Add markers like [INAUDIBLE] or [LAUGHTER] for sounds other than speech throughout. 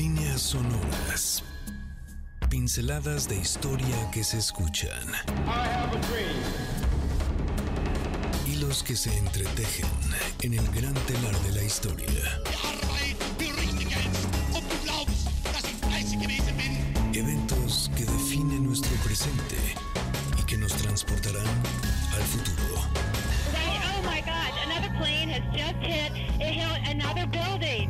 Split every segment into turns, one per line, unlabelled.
Líneas sonoras. Pinceladas de historia que se escuchan. Hilos que se entretejen en el gran telar de la historia. Eventos que definen nuestro presente y que nos transportarán al futuro.
oh my God, another plane has just hit, it hit another building,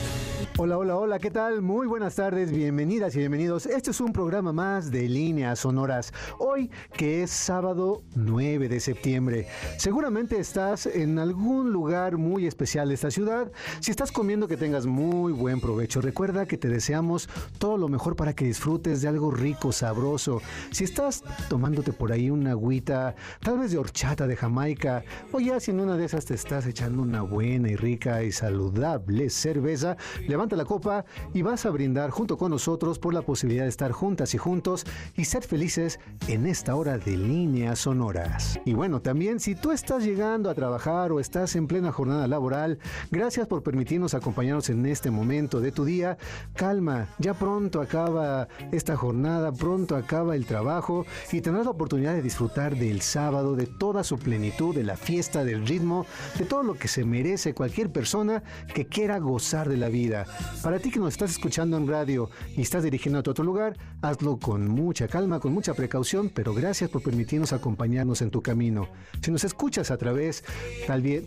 Hola, hola, hola, ¿qué tal? Muy buenas tardes, bienvenidas y bienvenidos. Este es un programa más de líneas sonoras. Hoy, que es sábado 9 de septiembre. Seguramente estás en algún lugar muy especial de esta ciudad. Si estás comiendo, que tengas muy buen provecho. Recuerda que te deseamos todo lo mejor para que disfrutes de algo rico, sabroso. Si estás tomándote por ahí una agüita, tal vez de horchata de Jamaica, o ya si en una de esas te estás echando una buena y rica y saludable cerveza, levanta la copa y vas a brindar junto con nosotros por la posibilidad de estar juntas y juntos y ser felices en esta hora de líneas sonoras. Y bueno, también si tú estás llegando a trabajar o estás en plena jornada laboral, gracias por permitirnos acompañarnos en este momento de tu día. Calma, ya pronto acaba esta jornada, pronto acaba el trabajo y tendrás la oportunidad de disfrutar del sábado, de toda su plenitud, de la fiesta, del ritmo, de todo lo que se merece cualquier persona que quiera gozar de la vida. Para ti que nos estás escuchando en radio y estás dirigiendo a otro lugar, hazlo con mucha calma, con mucha precaución, pero gracias por permitirnos acompañarnos en tu camino. Si nos escuchas a través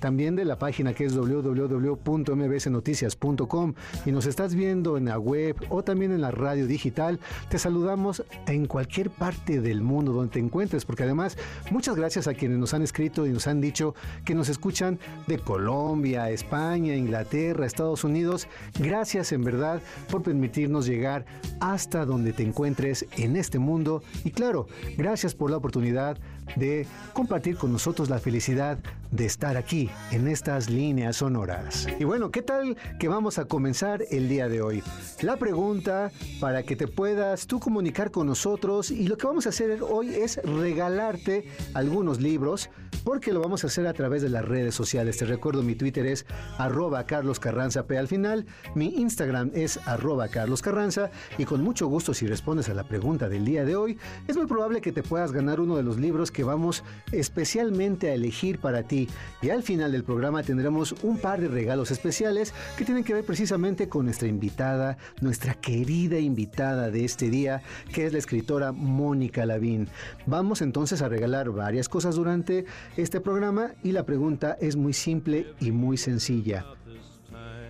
también de la página que es www.mbsnoticias.com y nos estás viendo en la web o también en la radio digital, te saludamos en cualquier parte del mundo donde te encuentres, porque además muchas gracias a quienes nos han escrito y nos han dicho que nos escuchan de Colombia, España, Inglaterra, Estados Unidos. Gracias en verdad por permitirnos llegar hasta donde te encuentres en este mundo y claro, gracias por la oportunidad de compartir con nosotros la felicidad de estar aquí en estas líneas sonoras. Y bueno, ¿qué tal que vamos a comenzar el día de hoy? La pregunta para que te puedas tú comunicar con nosotros y lo que vamos a hacer hoy es regalarte algunos libros porque lo vamos a hacer a través de las redes sociales. Te recuerdo, mi Twitter es arroba Carlos Carranza P al final, mi Instagram es arroba Carlos Carranza y con mucho gusto si respondes a la pregunta del día de hoy, es muy probable que te puedas ganar uno de los libros que vamos especialmente a elegir para ti. Y al final del programa tendremos un par de regalos especiales que tienen que ver precisamente con nuestra invitada, nuestra querida invitada de este día, que es la escritora Mónica Lavín. Vamos entonces a regalar varias cosas durante este programa y la pregunta es muy simple y muy sencilla.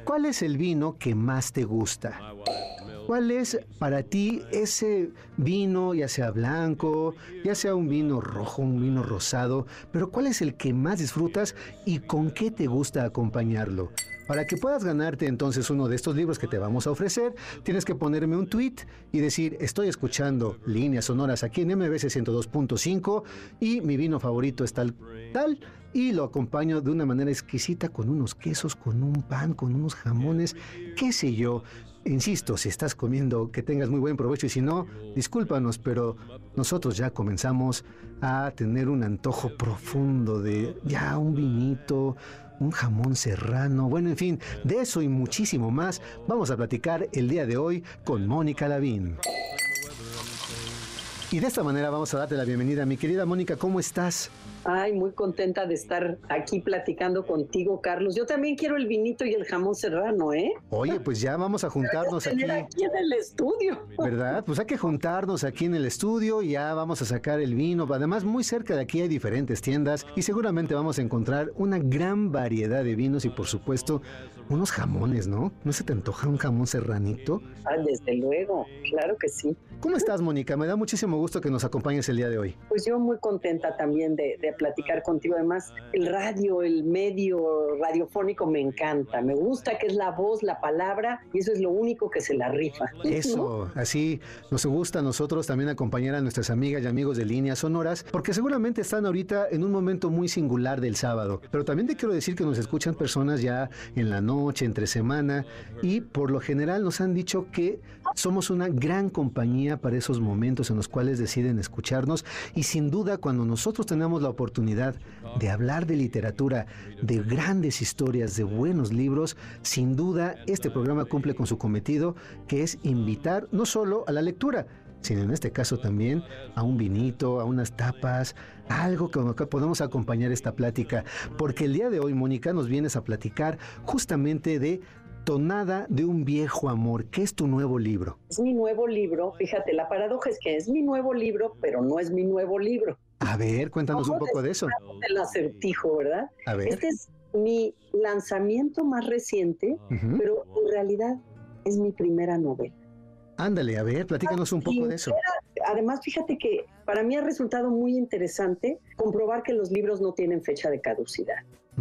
¿Cuál es el vino que más te gusta? ¿Cuál es para ti ese vino, ya sea blanco, ya sea un vino rojo, un vino rosado, pero cuál es el que más disfrutas y con qué te gusta acompañarlo? Para que puedas ganarte entonces uno de estos libros que te vamos a ofrecer, tienes que ponerme un tweet y decir, estoy escuchando líneas sonoras aquí en MBC 102.5 y mi vino favorito es tal, tal, y lo acompaño de una manera exquisita con unos quesos, con un pan, con unos jamones, qué sé yo. Insisto, si estás comiendo, que tengas muy buen provecho y si no, discúlpanos, pero nosotros ya comenzamos a tener un antojo profundo de ya un vinito, un jamón serrano, bueno, en fin, de eso y muchísimo más vamos a platicar el día de hoy con Mónica Lavín. Y de esta manera vamos a darte la bienvenida. Mi querida Mónica, ¿cómo estás?
Ay, muy contenta de estar aquí platicando contigo, Carlos. Yo también quiero el vinito y el jamón serrano, ¿eh?
Oye, pues ya vamos a juntarnos aquí.
aquí en el estudio.
¿Verdad? Pues hay que juntarnos aquí en el estudio y ya vamos a sacar el vino. Además, muy cerca de aquí hay diferentes tiendas y seguramente vamos a encontrar una gran variedad de vinos y, por supuesto, unos jamones, ¿no? ¿No se te antoja un jamón serranito?
Ah, desde luego, claro que sí.
¿Cómo estás, Mónica? Me da muchísimo gusto que nos acompañes el día de hoy.
Pues yo muy contenta también de, de platicar contigo. Además, el radio, el medio radiofónico me encanta. Me gusta que es la voz, la palabra, y eso es lo único que se la rifa.
Eso, así nos gusta a nosotros también acompañar a nuestras amigas y amigos de líneas sonoras, porque seguramente están ahorita en un momento muy singular del sábado. Pero también te quiero decir que nos escuchan personas ya en la noche, entre semana, y por lo general nos han dicho que somos una gran compañía para esos momentos en los cuales deciden escucharnos y sin duda cuando nosotros tenemos la oportunidad de hablar de literatura, de grandes historias, de buenos libros, sin duda este programa cumple con su cometido que es invitar no solo a la lectura, sino en este caso también a un vinito, a unas tapas, algo con lo que podemos acompañar esta plática. Porque el día de hoy, Mónica, nos vienes a platicar justamente de Tonada de un viejo amor. ¿Qué es tu nuevo libro?
Es mi nuevo libro. Fíjate, la paradoja es que es mi nuevo libro, pero no es mi nuevo libro.
A ver, cuéntanos un poco de eso.
El acertijo, ¿verdad?
A ver.
Este es mi lanzamiento más reciente, pero en realidad es mi primera novela.
Ándale, a ver, platícanos un poco de eso.
Además, fíjate que para mí ha resultado muy interesante comprobar que los libros no tienen fecha de caducidad.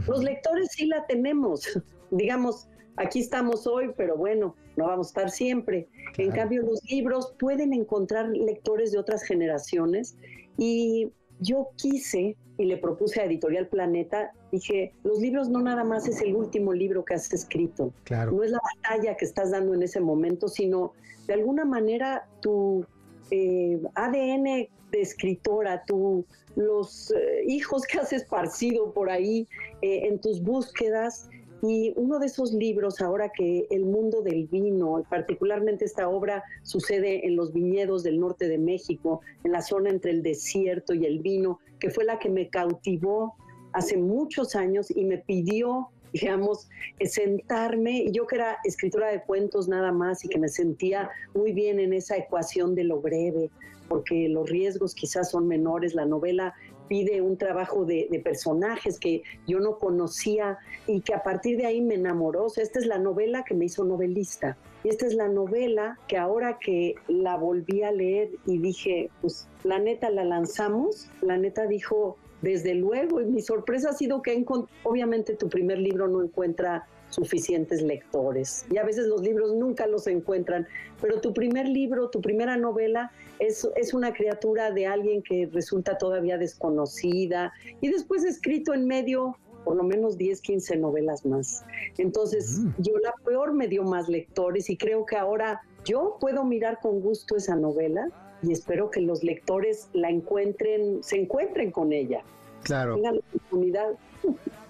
Los lectores sí la tenemos. [LAUGHS] Digamos, aquí estamos hoy, pero bueno, no vamos a estar siempre. En
Claro.
cambio, los libros pueden encontrar lectores de otras generaciones y yo quise y le propuse a Editorial Planeta, dije, los libros no nada más es el último libro que has escrito,
Claro.
no es la batalla que estás dando en ese momento, sino de alguna manera tu eh, ADN de escritora, tu, los eh, hijos que has esparcido por ahí eh, en tus búsquedas. Y uno de esos libros, ahora que el mundo del vino, particularmente esta obra sucede en los viñedos del norte de México, en la zona entre el desierto y el vino, que fue la que me cautivó hace muchos años y me pidió digamos, sentarme, y yo que era escritora de cuentos nada más y que me sentía muy bien en esa ecuación de lo breve, porque los riesgos quizás son menores, la novela pide un trabajo de, personajes que yo no conocía y que a partir de ahí me enamoró. Esta es la novela que me hizo novelista. Y esta es la novela que ahora que la volví a leer y dije, pues la neta la lanzamos, la neta dijo, desde luego, y mi sorpresa ha sido que obviamente tu primer libro no encuentra suficientes lectores y a veces los libros nunca los encuentran, pero tu primer libro, tu primera novela es, es una criatura de alguien que resulta todavía desconocida y después escrito en medio por lo menos 10, 15 novelas más. Entonces,
Mm.
yo la peor me dio más lectores y creo que ahora yo puedo mirar con gusto esa novela y espero que los lectores la encuentren, se encuentren con ella,
Claro.
tengan la oportunidad.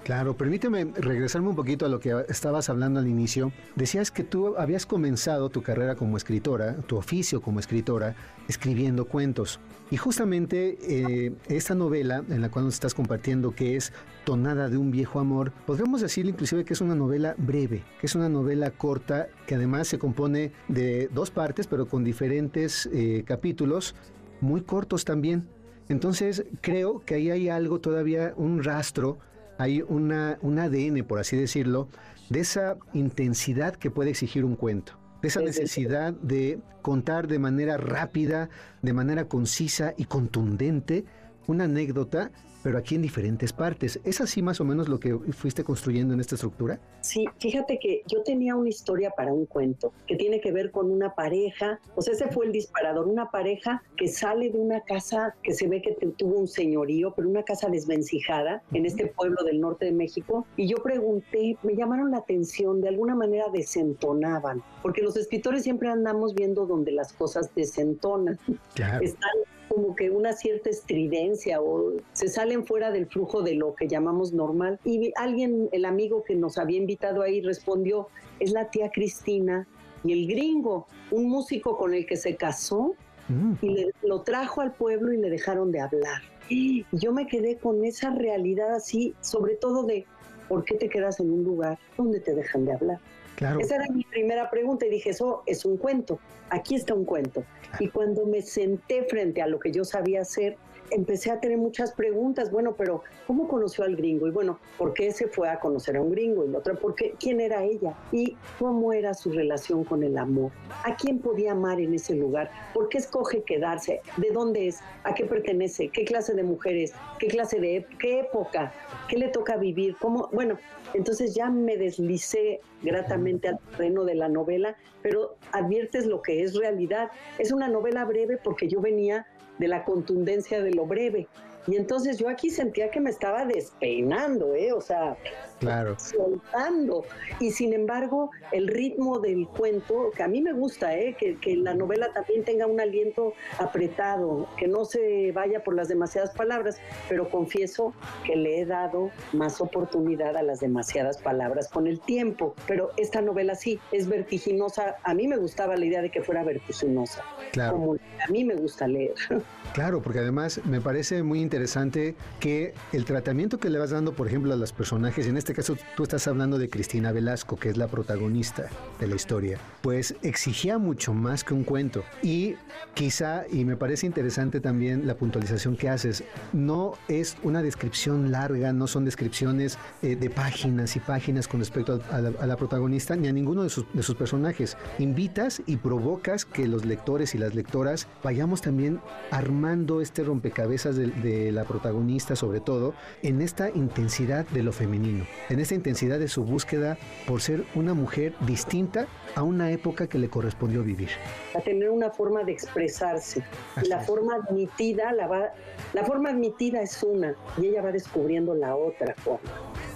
Claro, permíteme regresarme un poquito a lo que estabas hablando al inicio. Decías que tú habías comenzado tu carrera como escritora, tu oficio como escritora, escribiendo cuentos. Y justamente eh, esta novela en la cual nos estás compartiendo, que es Tonada de un viejo amor, podríamos decir inclusive que es una novela breve, que es una novela corta, que además se compone de dos partes, pero con diferentes eh, capítulos, muy cortos también. Entonces creo que ahí hay algo todavía, un rastro hay una, un ADN, por así decirlo, de esa intensidad que puede exigir un cuento, de esa necesidad de contar de manera rápida, de manera concisa y contundente una anécdota, pero aquí en diferentes partes. ¿Es así más o menos lo que fuiste construyendo en esta estructura?
Sí, fíjate que yo tenía una historia para un cuento que tiene que ver con una pareja, o sea, ese fue el disparador, una pareja que sale de una casa que se ve que tuvo un señorío, pero una casa desvencijada en este pueblo del norte de México, y yo pregunté, me llamaron la atención, de alguna manera desentonaban, porque los escritores siempre andamos viendo donde las cosas desentonan
Claro.
están como que una cierta estridencia o se salen fuera del flujo de lo que llamamos normal. Y alguien, el amigo que nos había invitado ahí, respondió, es la tía Cristina y el gringo, un músico con el que se casó
Mm,
y le- lo trajo al pueblo y le dejaron de hablar. Y yo me quedé con esa realidad así, sobre todo de, ¿por qué te quedas en un lugar donde te dejan de hablar?
Claro.
Esa era mi primera pregunta y dije, eso es un cuento, aquí está un cuento. Y cuando me senté frente a lo que yo sabía hacer, empecé a tener muchas preguntas. Bueno, pero ¿cómo conoció al gringo? Y bueno, ¿por qué se fue a conocer a un gringo? Y la otra, ¿por qué? ¿Quién era ella? ¿Y cómo era su relación con el amor? ¿A quién podía amar en ese lugar? ¿Por qué escoge quedarse? ¿De dónde es? ¿A qué pertenece? ¿Qué clase de mujeres? ¿Qué clase de qué época? ¿Qué le toca vivir? ¿Cómo? Bueno, entonces ya me deslicé gratamente al terreno de la novela, pero adviertes lo que es realidad. Es una novela breve porque yo venía de la contundencia de lo breve. Y entonces yo aquí sentía que me estaba despeinando, ¿eh? O sea,
claro.
soltando. Y sin embargo, el ritmo del cuento, que a mí me gusta, ¿eh? Que, que, la novela también tenga un aliento apretado, que no se vaya por las demasiadas palabras, pero confieso que le he dado más oportunidad a las demasiadas palabras con el tiempo. Pero esta novela sí, es vertiginosa. A mí me gustaba la idea de que fuera vertiginosa,
claro.
como a mí me gusta leer. [LAUGHS]
Claro, porque además me parece muy interesante que el tratamiento que le vas dando, por ejemplo, a los personajes, en este caso tú estás hablando de Cristina Velasco, que es la protagonista de la historia, pues exigía mucho más que un cuento. Y quizá, y me parece interesante también la puntualización que haces, no es una descripción larga, no son descripciones eh, de páginas y páginas con respecto a, a, la, a, la, protagonista ni a ninguno de sus, de sus personajes. Invitas y provocas que los lectores y las lectoras vayamos también armando este rompecabezas de, de, la protagonista, sobre todo, en esta intensidad de lo femenino, en esta intensidad de su búsqueda por ser una mujer distinta a una época que le correspondió vivir.
A tener una forma de expresarse. Así la es. forma admitida, la, va, la forma admitida es una, y ella va descubriendo la otra forma.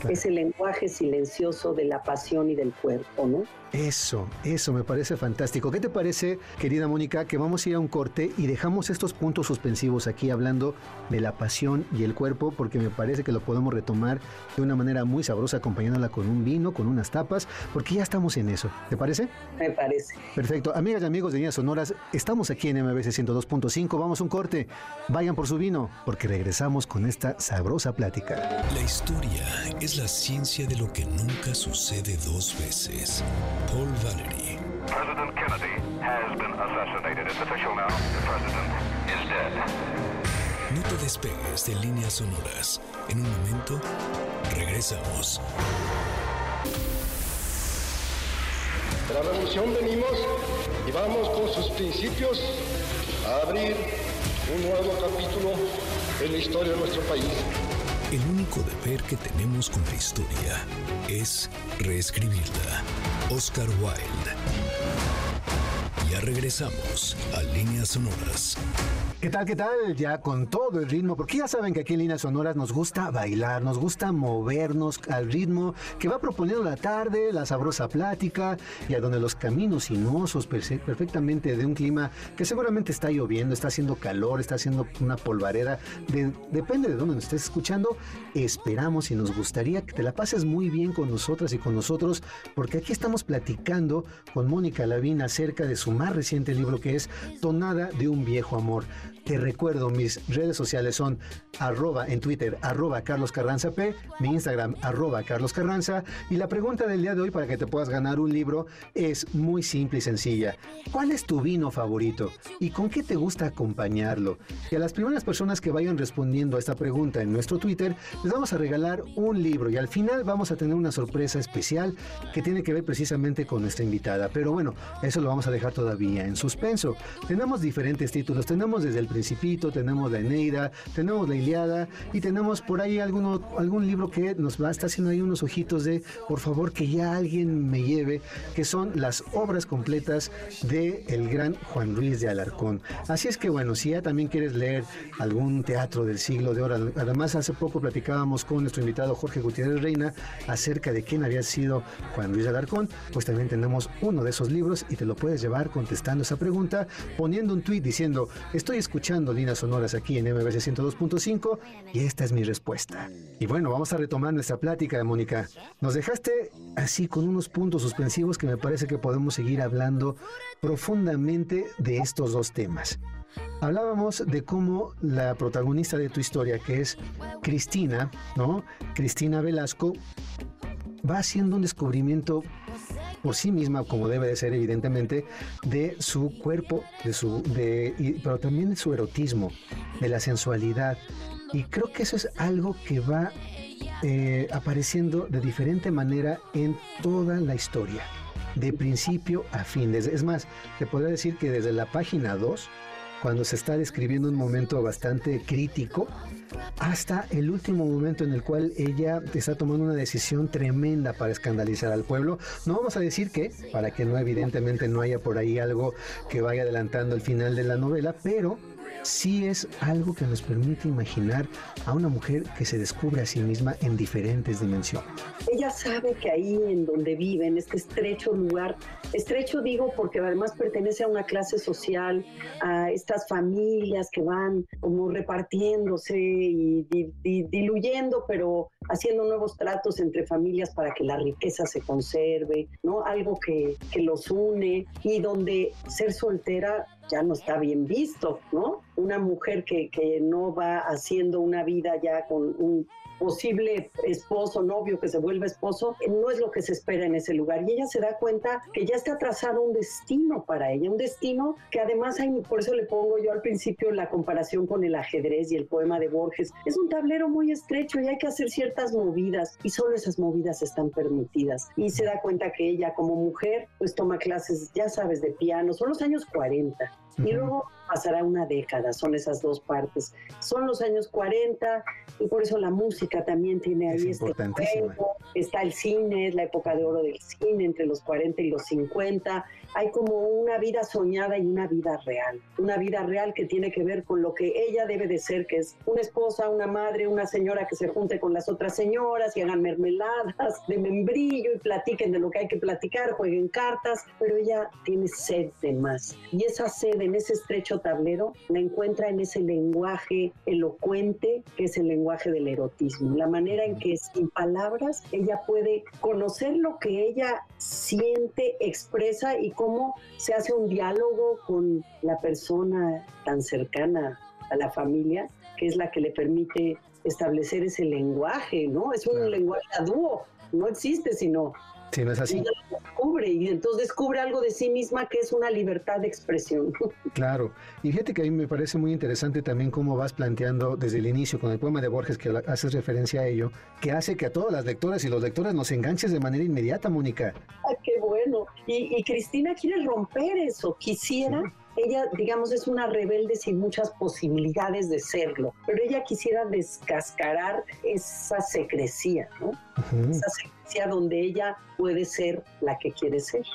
Es el lenguaje silencioso de la pasión y del cuerpo, ¿no?
Eso, eso me parece fantástico. ¿Qué te parece, querida Mónica, que vamos a ir a un corte y dejamos estos puntos suspensivos aquí hablando de la pasión y el cuerpo, porque me parece que lo podemos retomar de una manera muy sabrosa acompañándola con un vino, con unas tapas, porque ya estamos en eso. ¿Te parece?
Me parece.
Perfecto. Amigas y amigos de Niñas Sonoras, estamos aquí en MBC 102.5. Vamos a un corte. Vayan por su vino, porque regresamos con esta sabrosa plática.
La historia es la ciencia de lo que nunca sucede dos veces. Paul Valery.
President Kennedy has been assassinated. It's official now. The president is dead.
No te despegues de líneas sonoras. En un momento, regresamos.
De la revolución venimos y vamos con sus principios a abrir un nuevo capítulo en la historia de nuestro país.
El único deber que tenemos con la historia es reescribirla. Oscar Wilde. Ya regresamos a Líneas Sonoras.
¿Qué tal, qué tal? Ya con todo el ritmo, porque ya saben que aquí en Líneas Sonoras nos gusta bailar, nos gusta movernos al ritmo que va proponiendo la tarde, la sabrosa plática y a donde los caminos sinuosos perfectamente de un clima que seguramente está lloviendo, está haciendo calor, está haciendo una polvareda, de, depende de dónde nos estés escuchando, esperamos y nos gustaría que te la pases muy bien con nosotras y con nosotros, porque aquí estamos platicando con Mónica Lavín acerca de su más reciente libro que es Tonada de un viejo amor. Te recuerdo, mis redes sociales son arroba en Twitter, arroba Carlos Carranza P, mi Instagram, arroba Carlos Carranza. Y la pregunta del día de hoy para que te puedas ganar un libro es muy simple y sencilla. ¿Cuál es tu vino favorito? ¿Y con qué te gusta acompañarlo? Y a las primeras personas que vayan respondiendo a esta pregunta en nuestro Twitter, les vamos a regalar un libro y al final vamos a tener una sorpresa especial que tiene que ver precisamente con nuestra invitada. Pero bueno, eso lo vamos a dejar todavía en suspenso. Tenemos diferentes títulos, tenemos desde el Principito, tenemos la Eneida, tenemos la Iliada y tenemos por ahí alguno, algún libro que nos va a estar haciendo ahí unos ojitos de por favor que ya alguien me lleve, que son las obras completas de el gran Juan Ruiz de Alarcón. Así es que bueno, si ya también quieres leer algún teatro del siglo de oro, además hace poco platicábamos con nuestro invitado Jorge Gutiérrez Reina acerca de quién había sido Juan Ruiz de Alarcón, pues también tenemos uno de esos libros y te lo puedes llevar contestando esa pregunta, poniendo un tweet diciendo, estoy escuchando líneas sonoras aquí en MBC 102.5 y esta es mi respuesta. Y bueno, vamos a retomar nuestra plática, Mónica. Nos dejaste así con unos puntos suspensivos que me parece que podemos seguir hablando profundamente de estos dos temas. Hablábamos de cómo la protagonista de tu historia, que es Cristina, ¿no? Cristina Velasco, va haciendo un descubrimiento por sí misma, como debe de ser evidentemente, de su cuerpo, de su, de, pero también de su erotismo, de la sensualidad. Y creo que eso es algo que va eh, apareciendo de diferente manera en toda la historia, de principio a fin. Es más, te podría decir que desde la página 2, cuando se está describiendo un momento bastante crítico, hasta el último momento en el cual ella está tomando una decisión tremenda para escandalizar al pueblo. No vamos a decir que, para que no evidentemente no haya por ahí algo que vaya adelantando el final de la novela, pero sí es algo que nos permite imaginar a una mujer que se descubre a sí misma en diferentes dimensiones.
Ella sabe que ahí en donde vive, en este estrecho lugar, estrecho digo porque además pertenece a una clase social, a estas familias que van como repartiéndose y diluyendo, pero haciendo nuevos tratos entre familias para que la riqueza se conserve, ¿no? Algo que, que los une y donde ser soltera ya no está bien visto, ¿no? Una mujer que, que no va haciendo una vida ya con un posible esposo, novio que se vuelve esposo, no es lo que se espera en ese lugar. Y ella se da cuenta que ya está trazado un destino para ella, un destino que además hay, por eso le pongo yo al principio la comparación con el ajedrez y el poema de Borges. Es un tablero muy estrecho y hay que hacer ciertas movidas y solo esas movidas están permitidas. Y se da cuenta que ella como mujer pues toma clases, ya sabes, de piano, son los años 40 y luego pasará una década, son esas dos partes. Son los años 40 y por eso la música también tiene ahí este juego. Está el cine, es la época de oro del cine entre los 40 y los 50 hay como una vida soñada y una vida real, una vida real que tiene que ver con lo que ella debe de ser, que es una esposa, una madre, una señora que se junte con las otras señoras y hagan mermeladas de membrillo y platiquen de lo que hay que platicar, jueguen cartas, pero ella tiene sed de más. Y esa sed en ese estrecho tablero la encuentra en ese lenguaje elocuente que es el lenguaje del erotismo, la manera en que sin palabras ella puede conocer lo que ella siente, expresa y cómo se hace un diálogo con la persona tan cercana a la familia, que es la que le permite establecer ese lenguaje, ¿no? Es un lenguaje a dúo, no existe sino
Sí, no es así.
descubre y entonces descubre algo de sí misma que es una libertad de expresión. [LAUGHS]
Claro. Y fíjate que a mí me parece muy interesante también cómo vas planteando desde el inicio con el poema de Borges, que haces referencia a ello, que hace que a todas las lectoras y los lectores nos enganches de manera inmediata, Mónica.
Ah, qué bueno. Y, Cristina quiere romper eso. Quisiera ella, digamos, es una rebelde sin muchas posibilidades de serlo, pero ella quisiera descascarar esa secrecía, ¿no? Esa secrecía donde ella puede ser la que quiere ser.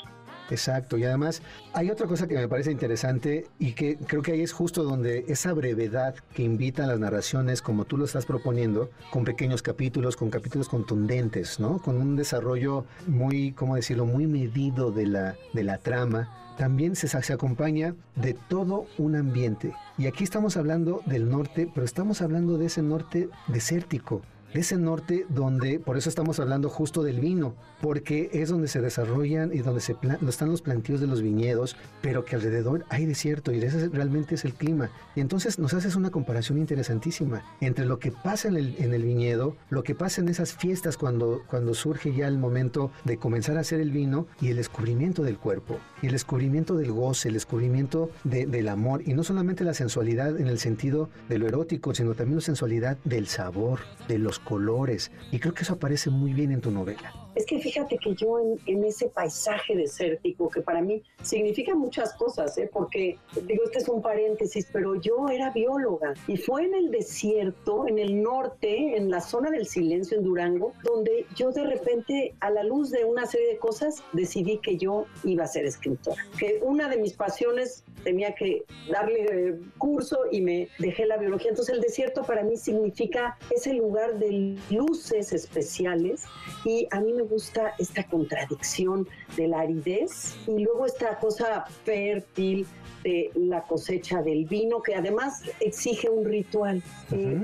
Exacto, y además hay otra cosa que me parece interesante y que creo que ahí es justo donde esa brevedad que invitan las narraciones, como tú lo estás proponiendo, con pequeños capítulos, con capítulos contundentes, ¿no? Con un desarrollo muy, ¿cómo decirlo?, muy medido de la, de la trama, también se, acompaña de todo un ambiente. Y aquí estamos hablando del norte, pero estamos hablando de ese norte desértico, de ese norte donde, por eso estamos hablando justo del vino, porque es donde se desarrollan y donde se están los plantíos de los viñedos, pero que alrededor hay desierto y ese realmente es el clima. Y entonces nos haces una comparación interesantísima entre lo que pasa en el, en el viñedo, lo que pasa en esas fiestas cuando, cuando surge ya el momento de comenzar a hacer el vino y el descubrimiento del cuerpo, y el descubrimiento del goce, el descubrimiento del amor, y no solamente la sensualidad en el sentido de lo erótico, sino también la sensualidad del sabor, de los colores. Y creo que eso aparece muy bien en tu novela.
Es que fíjate que yo en, ese paisaje desértico, que para mí significa muchas cosas, ¿eh? porque digo, este es un paréntesis, pero yo era bióloga y fue en el desierto, en el norte, en la zona del silencio en Durango, donde yo de repente, a la luz de una serie de cosas, decidí que yo iba a ser escritora, que una de mis pasiones tenía que darle curso y me dejé la biología. Entonces el desierto para mí significa ese lugar de luces especiales y a mí me gusta esta contradicción de la aridez y luego esta cosa fértil de la cosecha del vino, que además exige un ritual. Eh,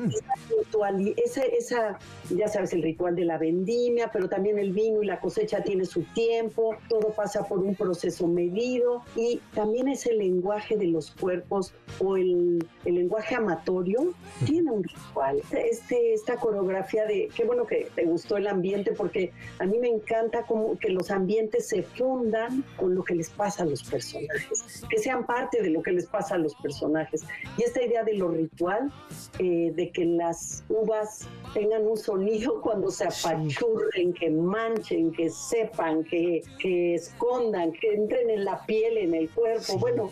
ritual esa, esa, ya sabes, el ritual de la vendimia, pero también el vino y la cosecha tiene su tiempo, todo pasa por un proceso medido y también ese lenguaje lenguaje de los cuerpos o el, el lenguaje amatorio tiene un ritual. Este, esta coreografía de, qué bueno que te gustó el ambiente, porque a mí me encanta como que los ambientes se fundan con lo que les pasa a los personajes, que sean parte de lo que les pasa a los personajes. Y esta idea de lo ritual, eh, de que las uvas tengan un sonido [LAUGHS] cuando se apachurren, que manchen, que sepan, que, que escondan, que entren en la piel, en el cuerpo. Bueno,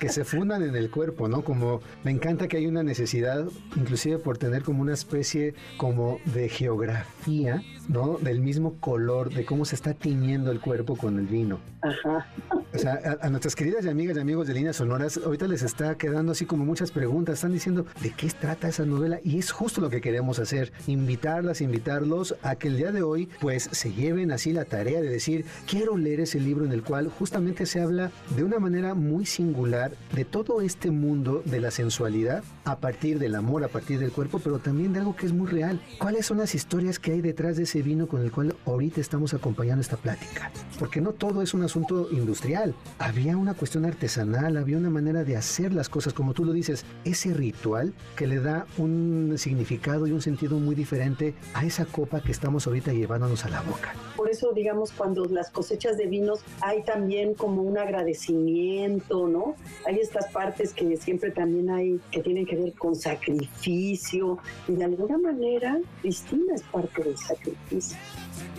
que se fundan en el cuerpo, ¿no? Como me encanta que hay una necesidad, inclusive por tener como una especie como de geografía, ¿no? Del mismo color, de cómo se está tiñendo el cuerpo con el vino.
ajá.
O sea, a, a nuestras queridas y amigas y amigos de Líneas Sonoras, ahorita les está quedando así como muchas preguntas. Están diciendo de qué trata esa novela y es justo lo que queremos hacer. Invitarlas, invitarlos a que el día de hoy, pues, se lleven así la tarea de decir, quiero leer ese libro en el cual justamente se habla de una manera muy singular de todo este mundo de la sensualidad a partir del amor, a partir del cuerpo, pero también de algo que es muy real. ¿Cuáles son las historias que hay detrás de ese vino con el cual ahorita estamos acompañando esta plática? Porque no todo es un asunto industrial. Había una cuestión artesanal, había una manera de hacer las cosas, como tú lo dices, ese ritual que le da un significado y un sentido muy diferente a esa copa que estamos ahorita llevándonos a la boca.
Por eso, digamos, cuando las cosechas de vinos hay también como un agradecimiento, ¿no? Hay estas partes que siempre también hay, que tienen que ver con sacrificio, y de alguna manera Cristina es parte del sacrificio.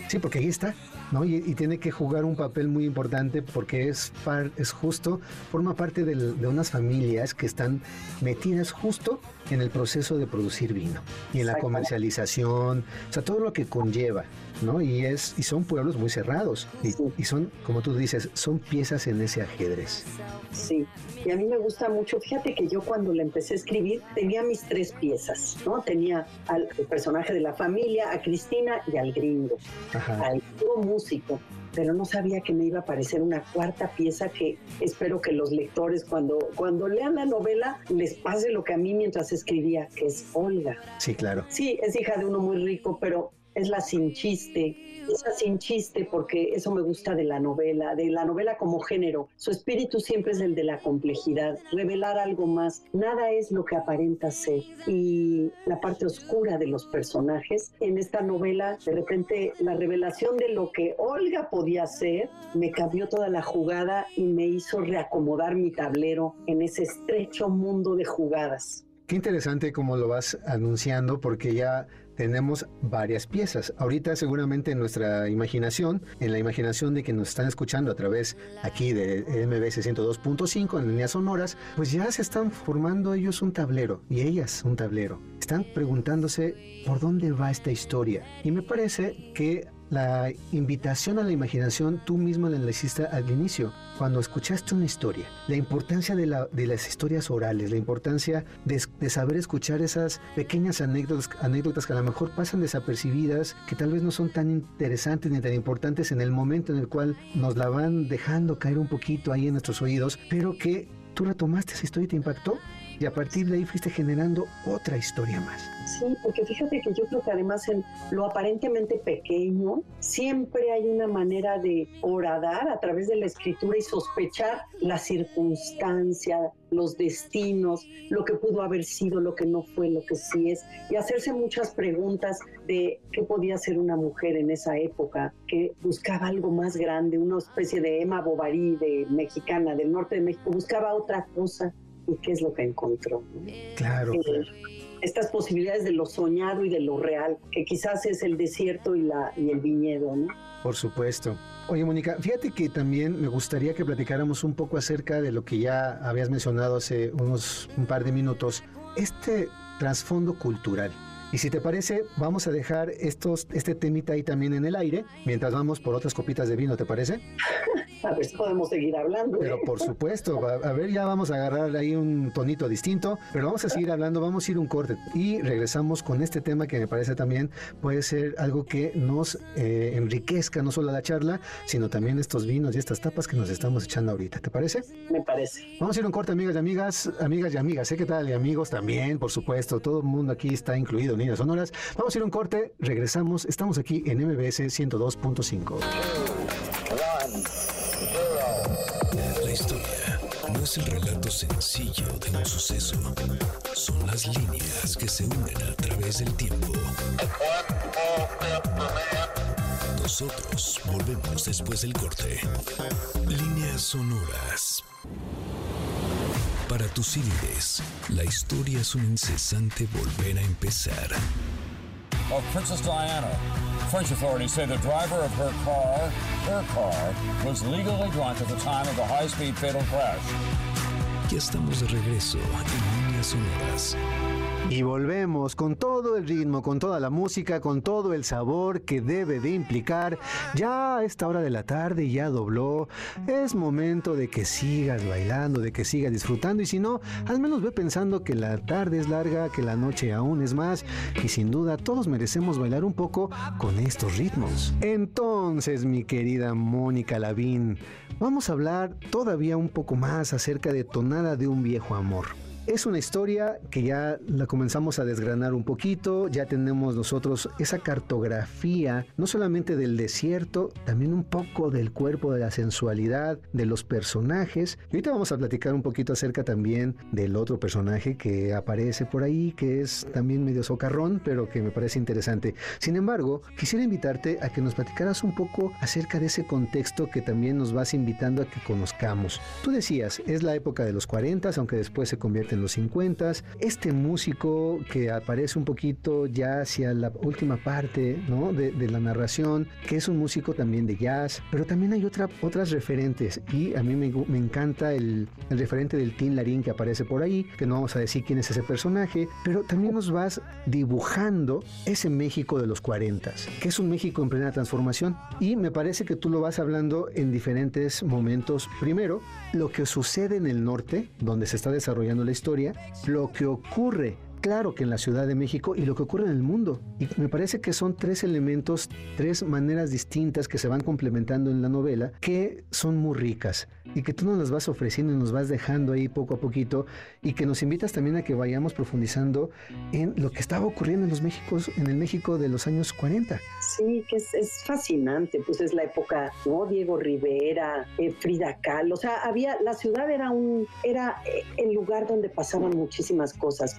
Sí, porque ahí está, ¿no? Y, y tiene que jugar un papel muy importante porque es, par- es justo, forma parte del- de unas familias que están metidas justo en el proceso de producir vino y en la comercialización, o sea, todo lo que conlleva, ¿no? Y, es, y son pueblos muy cerrados y,
Sí.
y son, como tú dices, son piezas en ese ajedrez.
Sí, y a mí me gusta mucho. Fíjate que yo cuando la empecé a escribir tenía mis tres piezas, ¿no? Tenía al el personaje de la familia, a Cristina y al gringo,
Ajá.
al músico. Pero no sabía que me iba a aparecer una cuarta pieza que espero que los lectores cuando, cuando lean la novela les pase lo que a mí mientras escribía, que es Olga.
Sí, claro.
Sí, es hija de uno muy rico, pero es la sin chiste. Esa sin chiste porque eso me gusta de la novela, de la novela como género. Su espíritu siempre es el de la complejidad, revelar algo más. Nada es lo que aparenta ser. Y la parte oscura de los personajes, en esta novela, de repente la revelación de lo que Olga podía ser, me cambió toda la jugada y me hizo reacomodar mi tablero en ese estrecho mundo de jugadas.
Qué interesante cómo lo vas anunciando porque ya tenemos varias piezas. Ahorita seguramente en nuestra imaginación, en la imaginación de que nos están escuchando a través aquí de MBS 102.5 en líneas sonoras, pues ya se están formando ellos un tablero y ellas un tablero. Están preguntándose por dónde va esta historia. Y me parece que la invitación a la imaginación tú mismo la hiciste al inicio, cuando escuchaste una historia. La importancia de, la- de las historias orales, la importancia de, de saber escuchar esas pequeñas anécdotas, anécdotas que a lo mejor pasan desapercibidas, que tal vez no son tan interesantes ni tan importantes en el momento en el cual nos la van dejando caer un poquito ahí en nuestros oídos, pero que tú retomaste esa historia y te impactó. Y a partir de ahí fuiste generando otra historia más.
Sí, porque fíjate que yo creo que además en lo aparentemente pequeño siempre hay una manera de horadar a través de la escritura y sospechar la circunstancia, los destinos, lo que pudo haber sido, lo que no fue, lo que sí es, y hacerse muchas preguntas de qué podía ser una mujer en esa época que buscaba algo más grande, una especie de Emma Bovary de mexicana del norte de México, buscaba otra cosa y qué es lo que encontró. ¿no?
Claro,
Eh,
claro.
estas posibilidades de lo soñado y de lo real, que quizás es el desierto y, la, y el viñedo, ¿no?
Por supuesto. Oye, Mónica, fíjate que también me gustaría que platicáramos un poco acerca de lo que ya habías mencionado hace unos un par de minutos, este trasfondo cultural. Y si te parece, vamos a dejar estos, este temita ahí también en el aire, mientras vamos por otras copitas de vino, ¿te parece? [LAUGHS]
A ver si podemos seguir hablando. ¿eh?
Pero por supuesto, a ver, ya vamos a agarrar ahí un tonito distinto, pero vamos a seguir hablando, vamos a ir un corte y regresamos con este tema que me parece también puede ser algo que nos eh, enriquezca no solo la charla, sino también estos vinos y estas tapas que nos estamos echando ahorita, ¿te parece?
Me parece.
Vamos a ir un corte, amigas y amigas, amigas y amigas, ¿eh? ¿Qué tal? Y amigos también, por supuesto, todo el mundo aquí está incluido, niñas sonoras. Vamos a ir un corte, regresamos, estamos aquí en MBS 102.5.
La historia no es el relato sencillo de un suceso. Son las líneas que se unen a través del tiempo. Nosotros volvemos después del corte. Líneas sonoras. Para tus líderes, la historia es un incesante volver a empezar.
of Princess Diana. French authorities say the driver of her car, her car, was legally drunk at the time of the high-speed fatal crash.
Ya estamos de regreso en líneas sonoras.
Y volvemos con todo el ritmo, con toda la música, con todo el sabor que debe de implicar. Ya a esta hora de la tarde ya dobló. Es momento de que sigas bailando, de que sigas disfrutando. Y si no, al menos ve pensando que la tarde es larga, que la noche aún es más. Y sin duda todos merecemos bailar un poco con estos ritmos. Entonces, mi querida Mónica Lavín, vamos a hablar todavía un poco más acerca de Tonada de un viejo amor. Es una historia que ya la comenzamos a desgranar un poquito, ya tenemos nosotros esa cartografía, no solamente del desierto, también un poco del cuerpo, de la sensualidad, de los personajes. Y ahorita vamos a platicar un poquito acerca también del otro personaje que aparece por ahí, que es también medio socarrón, pero que me parece interesante. Sin embargo, quisiera invitarte a que nos platicaras un poco acerca de ese contexto que también nos vas invitando a que conozcamos. Tú decías, es la época de los 40, aunque después se convierte en los 50. Este músico que aparece un poquito ya hacia la última parte ¿no? de, la narración, que es un músico también de jazz, pero también hay otra, otras referentes y a mí me, me encanta el, el referente del Tin Larín que aparece por ahí, que no vamos a decir quién es ese personaje, pero también nos vas dibujando ese México de los 40, que es un México en plena transformación y me parece que tú lo vas hablando en diferentes momentos. Primero, lo que sucede en el norte, donde se está desarrollando la historia, lo que ocurre claro que en la Ciudad de México y lo que ocurre en el mundo. Y me parece que son tres elementos, tres maneras distintas que se van complementando en la novela que son muy ricas y que tú nos las vas ofreciendo y nos vas dejando ahí poco a poquito y que nos invitas también a que vayamos profundizando en lo que estaba ocurriendo en los Méxicos, en el México de los años 40.
Sí, que es, fascinante, pues es la época, ¿no? Diego Rivera, eh, Frida Kahlo, o sea, había, la ciudad era un, era eh, el lugar donde pasaban muchísimas cosas,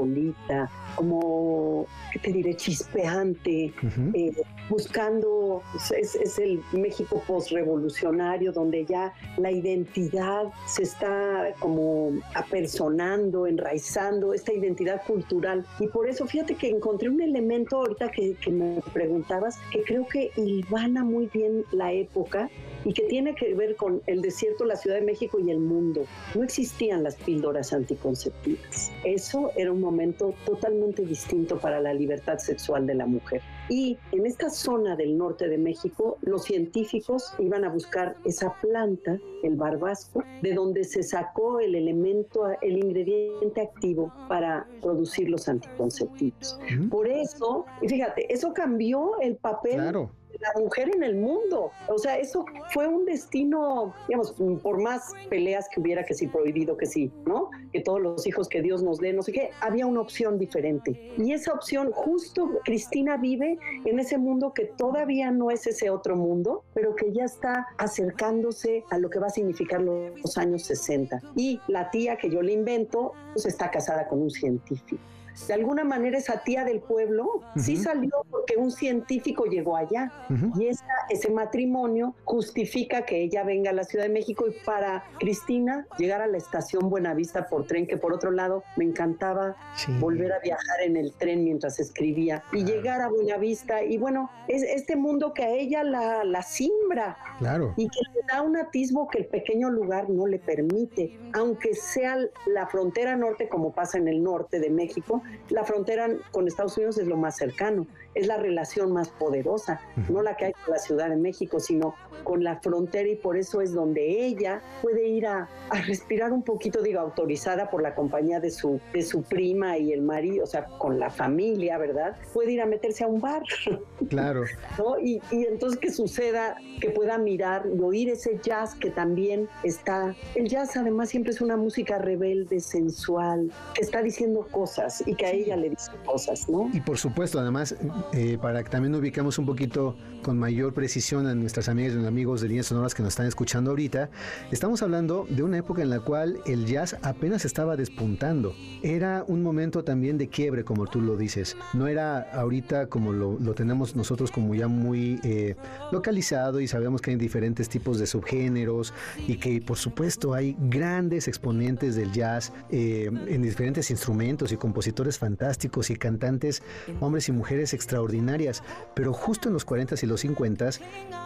cosmopolita, como, ¿qué te diré? Chispeante,
Ujú.
eh, buscando, pues, es, es el México postrevolucionario, donde ya la identidad se está como apersonando, enraizando, esta identidad cultural. Y por eso, fíjate que encontré un elemento ahorita que, que me preguntabas, que creo que hilvana muy bien la época y que tiene que ver con el desierto, la Ciudad de México y el mundo. No existían las píldoras anticonceptivas. Eso era un momento totalmente distinto para la libertad sexual de la mujer. Y en esta zona del norte de México, los científicos iban a buscar esa planta, el barbasco, de donde se sacó el elemento, el ingrediente activo para producir los anticonceptivos. Por eso, y fíjate, eso cambió el papel
Claro.
La mujer en el mundo. O sea, eso fue un destino, digamos, por más peleas que hubiera, que sí prohibido, que sí, ¿no? Que todos los hijos que Dios nos dé, no sé qué, había una opción diferente. Y esa opción, justo Cristina vive en ese mundo que todavía no es ese otro mundo, pero que ya está acercándose a lo que va a significar los años 60. Y la tía que yo le invento, pues está casada con un científico. De alguna manera esa tía del pueblo sí salió porque un científico llegó allá. Y esa- ese matrimonio justifica que ella venga a la Ciudad de México y para Cristina llegar a la estación Buenavista por tren, que por otro lado me encantaba
Sí.
volver a viajar en el tren mientras escribía y llegar a Buenavista. Y bueno, es este mundo que a ella la, la simbra
Claro.
y que le da un atisbo que el pequeño lugar no le permite, aunque sea la frontera norte, como pasa en el norte de México, la frontera con Estados Unidos es lo más cercano, es la relación más poderosa, no la que hay con la Ciudad de México, sino con la frontera y por eso es donde ella puede ir a, a respirar un poquito, digo, autorizada por la compañía de su, de su prima y el marido, o sea, con la familia, ¿verdad? Puede ir a meterse a un bar. [LAUGHS]
Claro.
¿no? Y, y entonces que suceda, que pueda mirar y oír ese jazz que también está. El jazz además siempre es una música rebelde, sensual, que está diciendo cosas y que a ella le dice cosas, ¿no?
Y por supuesto, además, eh, para que también ubicamos un poquito con mayor precisión a nuestras amigas y amigos de líneas sonoras que nos están escuchando ahorita, estamos hablando de una época en la cual el jazz apenas estaba despuntando. Era un momento también de quiebre, como tú lo dices. No era ahorita como lo, tenemos nosotros como ya muy eh, localizado y sabemos que hay diferentes tipos de subgéneros y que por supuesto hay grandes exponentes del jazz eh, en diferentes instrumentos y compositores fantásticos y cantantes, hombres y mujeres extraordinarias. Pero justo en los 40s y los 50s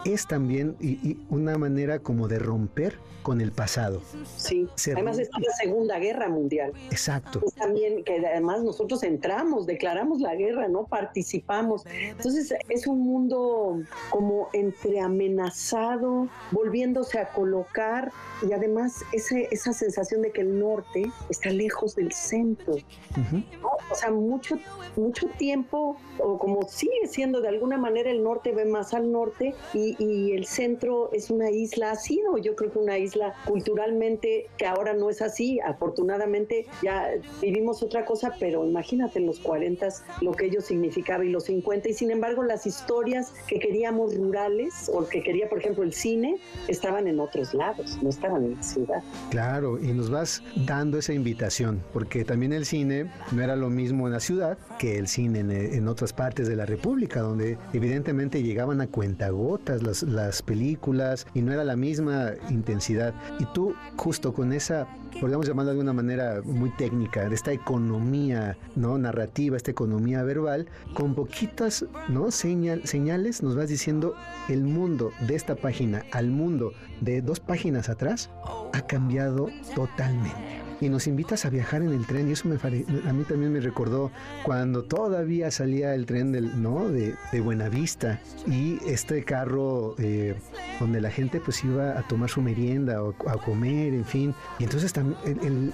es también y, una manera como de romper con el pasado.
Sí, además es la Segunda Guerra Mundial.
Exacto.
también que además nosotros entramos, declaramos la guerra, ¿no? Participamos. Entonces es un mundo como entre amenazado, volviéndose a colocar y además ese, esa sensación de que el norte está lejos del centro. O sea, mucho, mucho tiempo, o como sigue siendo de alguna manera, el norte ve más al norte y, y el centro es una isla, ha sido yo creo que una isla culturalmente que ahora no es así, afortunadamente ya vivimos otra cosa, pero imagínate en los 40 lo que ello significaba y los 50 y sin embargo las historias que queríamos rurales o que quería por ejemplo el cine estaban en otros lados, no estaban en la ciudad.
Claro, y nos vas dando esa invitación, porque también el cine no era lo mismo en la ciudad que el cine en, otras partes de la República, donde evidentemente llegaban a cuentagotas las, las películas y no era la misma intensidad. Y tú, justo con esa, podríamos llamarla de una manera muy técnica, de esta economía ¿no? narrativa, esta economía verbal, con poquitas ¿no? Señal, señales nos vas diciendo el mundo de esta página al mundo de dos páginas atrás ha cambiado totalmente y nos invitas a viajar en el tren y eso me a mí también me recordó cuando todavía salía el tren del, ¿no? de, de Buenavista y este carro eh, donde la gente pues iba a tomar su merienda o a comer, en fin. Y entonces también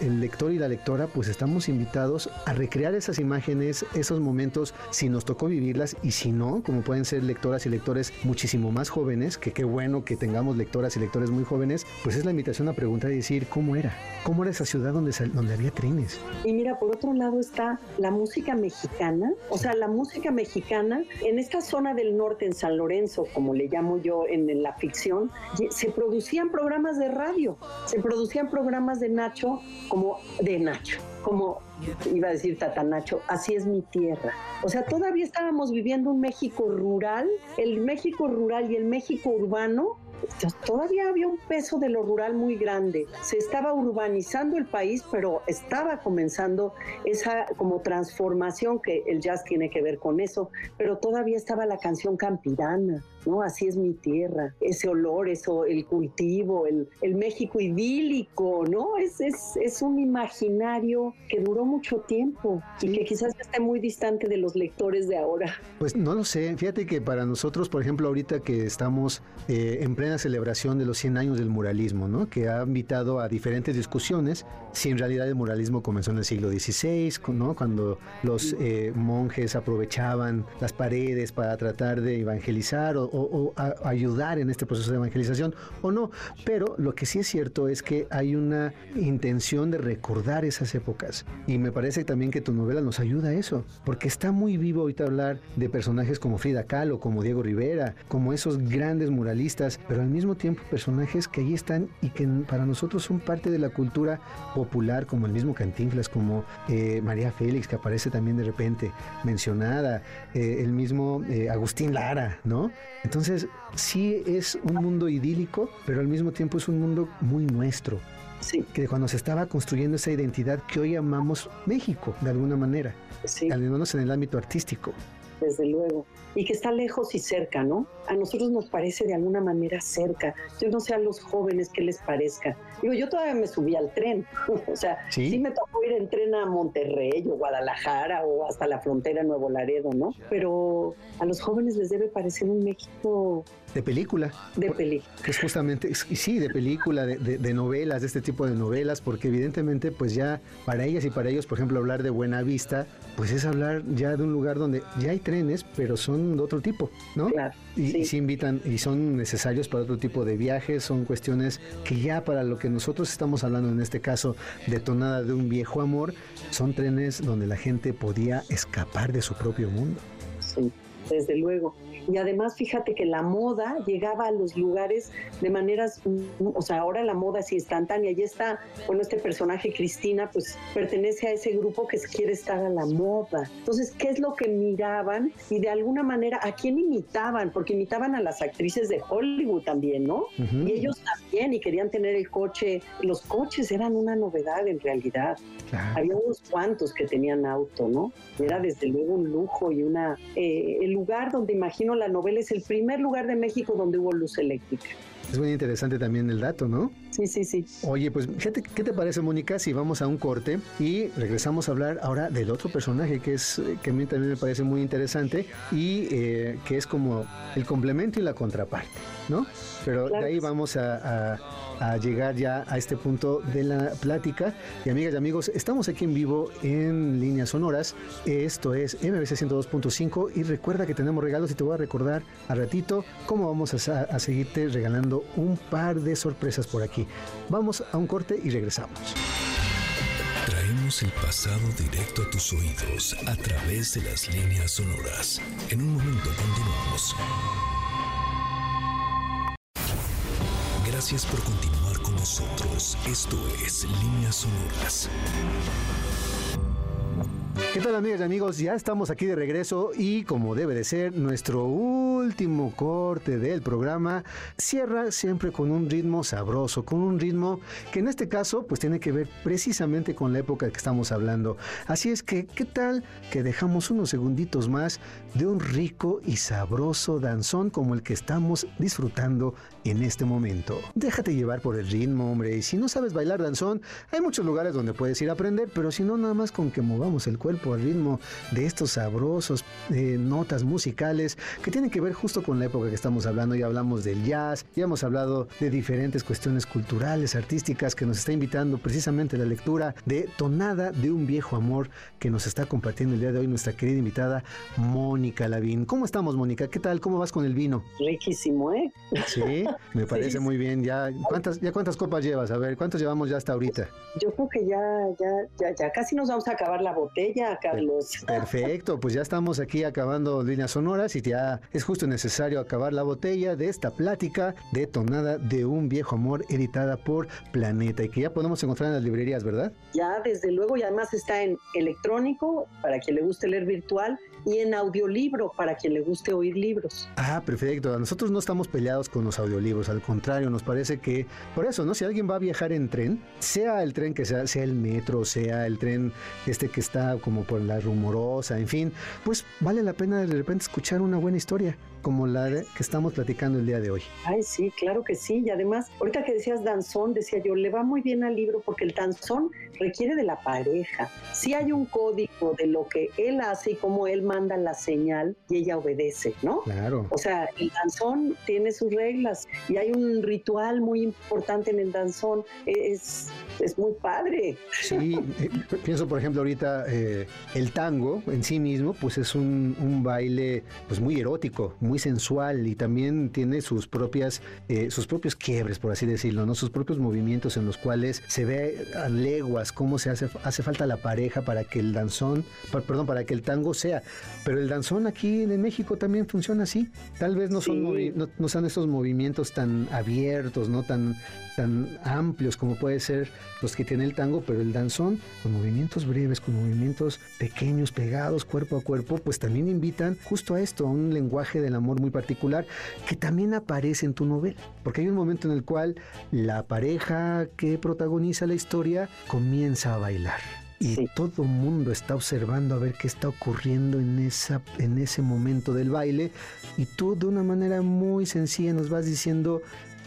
el, lector y la lectora pues estamos invitados a recrear esas imágenes, esos momentos, si nos tocó vivirlas y si no, como pueden ser lectoras y lectores muchísimo más jóvenes, que qué bueno que tengamos lectoras y lectores muy jóvenes, pues es la invitación a preguntar y decir cómo era, cómo era esa ciudad donde, donde había trenes.
Y mira, por otro lado está la música mexicana, o sea, la música mexicana en esta zona del norte, en San Lorenzo, como le llamo yo en la ficción, se producían programas de radio, se producían programas de Nacho como de Nacho, como iba a decir Tata Nacho, así es mi tierra. O sea, todavía estábamos viviendo un México rural, el México rural y el México urbano todavía había un peso de lo rural muy grande. Se estaba urbanizando el país, pero estaba comenzando esa como transformación que el jazz tiene que ver con eso, pero todavía estaba la canción campirana, ¿no? Así es mi tierra, ese olor, eso, el cultivo, el, el México idílico, ¿no? Es, es, es, un imaginario que duró mucho tiempo y que quizás esté muy distante de los lectores de ahora.
Pues no lo sé, fíjate que para nosotros, por ejemplo, ahorita que estamos eh, en plena celebración de los 100 años del muralismo, ¿no? Que ha invitado a diferentes discusiones si en realidad el muralismo comenzó en el siglo XVI, ¿no? Cuando los eh, monjes aprovechaban las paredes para tratar de evangelizar o o, ayudar en este proceso de evangelización o no. Pero lo que sí es cierto es que hay una intención de recordar esas épocas. Y me parece también que tu novela nos ayuda a eso, porque está muy vivo ahorita hablar de personajes como Frida Kahlo, como Diego Rivera, como esos grandes muralistas, pero al mismo tiempo personajes que ahí están y que para nosotros son parte de la cultura popular, como el mismo Cantinflas, como eh, María Félix, que aparece también de repente mencionada, eh, el mismo eh, Agustín Lara, ¿no? Entonces, sí es un mundo idílico, pero al mismo tiempo es un mundo muy nuestro.
Sí.
Que cuando se estaba construyendo esa identidad que hoy llamamos México, de alguna manera,
sí.
al menos en el ámbito artístico.
Desde luego. Y que está lejos y cerca, ¿no? A nosotros nos parece de alguna manera cerca. Yo no sé a los jóvenes qué les parezca. Digo, yo todavía me subí al tren. [LAUGHS] o sea, ¿Sí? me tocó ir en tren a Monterrey o Guadalajara o hasta la frontera Nuevo Laredo, ¿no? Pero a los jóvenes les debe parecer un México
de película.
De película.
Que es justamente, sí, de película, de, de, novelas, de este tipo de novelas, porque evidentemente, pues ya para ellas y para ellos, por ejemplo, hablar de Buena Vista, pues es hablar ya de un lugar donde ya hay trenes, pero son de otro tipo, ¿no?
Claro.
Y, se invitan y son necesarios para otro tipo de viajes, son cuestiones que ya para lo que nosotros estamos hablando en este caso, detonada de un viejo amor, son trenes donde la gente podía escapar de su propio mundo.
Sí. Desde luego. Y además, fíjate que la moda llegaba a los lugares de maneras, mm, o sea, ahora la moda es instantánea. Y está, bueno, este personaje Cristina, pues pertenece a ese grupo que quiere estar a la moda. Entonces, ¿qué es lo que miraban? Y de alguna manera, ¿a quién imitaban? Porque imitaban a las actrices de Hollywood también, ¿no? Y ellos también, y querían tener el coche. Los coches eran una novedad en realidad. Había unos cuantos que tenían auto, ¿no? Era desde luego un lujo y una... Eh, el lugar donde imagino la novela es el primer lugar de México donde hubo luz eléctrica.
Es muy interesante también el dato, ¿no?
Sí, sí, sí.
Oye, pues ¿qué te, ¿qué te, parece, Mónica, si vamos a un corte y regresamos a hablar ahora del otro personaje que es que a mí también me parece muy interesante y eh, que es como el complemento y la contraparte, ¿no? Pero claro. de ahí vamos a, a a llegar ya a este punto de la plática. Y amigas y amigos, estamos aquí en vivo en líneas sonoras. Esto es MBC 102.5 y recuerda que tenemos regalos y te voy a recordar a ratito cómo vamos a, a seguirte regalando un par de sorpresas por aquí. Vamos a un corte y regresamos.
Traemos el pasado directo a tus oídos a través de las líneas sonoras. En un momento continuamos. Gracias por continuar con nosotros. Esto es Líneas Sonoras.
¿Qué tal amigas y amigos? Ya estamos aquí de regreso y como debe de ser, nuestro último corte del programa cierra siempre con un ritmo sabroso, con un ritmo que en este caso pues tiene que ver precisamente con la época que estamos hablando. Así es que, ¿qué tal que dejamos unos segunditos más de un rico y sabroso danzón como el que estamos disfrutando en este momento? Déjate llevar por el ritmo, hombre, y si no sabes bailar danzón, hay muchos lugares donde puedes ir a aprender, pero si no, nada más con que movamos el cuerpo al ritmo de estos sabrosos eh, notas musicales que tienen que ver justo con la época que estamos hablando. Ya hablamos del jazz, ya hemos hablado de diferentes cuestiones culturales, artísticas que nos está invitando precisamente la lectura de Tonada de un viejo amor que nos está compartiendo el día de hoy nuestra querida invitada Mónica Lavín. ¿Cómo estamos, Mónica? ¿Qué tal? ¿Cómo vas con el vino?
Riquísimo, ¿eh?
Sí, me parece sí. muy bien. ¿Ya cuántas, ¿Ya cuántas copas llevas? A ver, ¿cuántos llevamos ya hasta ahorita?
Yo creo que ya, ya, ya, ya casi nos vamos a acabar la botella. Carlos.
Perfecto, pues ya estamos aquí acabando líneas sonoras y ya es justo necesario acabar la botella de esta plática de tonada de un viejo amor editada por Planeta y que ya podemos encontrar en las librerías, ¿verdad?
Ya, desde luego, y además está en electrónico para quien le guste leer virtual y en audiolibro para quien le guste oír libros.
Ah, perfecto. Nosotros no estamos peleados con los audiolibros, al contrario, nos parece que por eso, ¿no? Si alguien va a viajar en tren, sea el tren que sea, sea el metro, sea el tren este que está como por la rumorosa, en fin, pues vale la pena de repente escuchar una buena historia como la de, que estamos platicando el día de hoy.
Ay, sí, claro que sí. Y además, ahorita que decías danzón, decía yo, le va muy bien al libro porque el danzón requiere de la pareja. Sí hay un código de lo que él hace y cómo él manda la señal y ella obedece, ¿no?
Claro.
O sea, el danzón tiene sus reglas y hay un ritual muy importante en el danzón. Es, es muy padre.
Sí, eh, pienso por ejemplo ahorita eh, el tango en sí mismo, pues es un, un baile pues muy erótico, muy sensual y también tiene sus propias, eh, sus propios quiebres, por así decirlo, ¿no? Sus propios movimientos en los cuales se ve a leguas cómo se hace, hace falta la pareja para que el danzón, perdón, para que el tango sea. Pero el danzón aquí en México también funciona así. Tal vez no son, sí. no, no son estos movimientos tan abiertos, no tan, tan amplios como puede ser los que tiene el tango, pero el danzón, con movimientos breves, con movimientos pequeños, pegados cuerpo a cuerpo, pues también invitan justo a esto, a un lenguaje del amor muy particular que también aparece en tu novela. Porque hay un momento en el cual la pareja que protagoniza la historia comienza a bailar y sí. todo el mundo está observando a ver qué está ocurriendo en, esa, en ese momento del baile y tú de una manera muy sencilla nos vas diciendo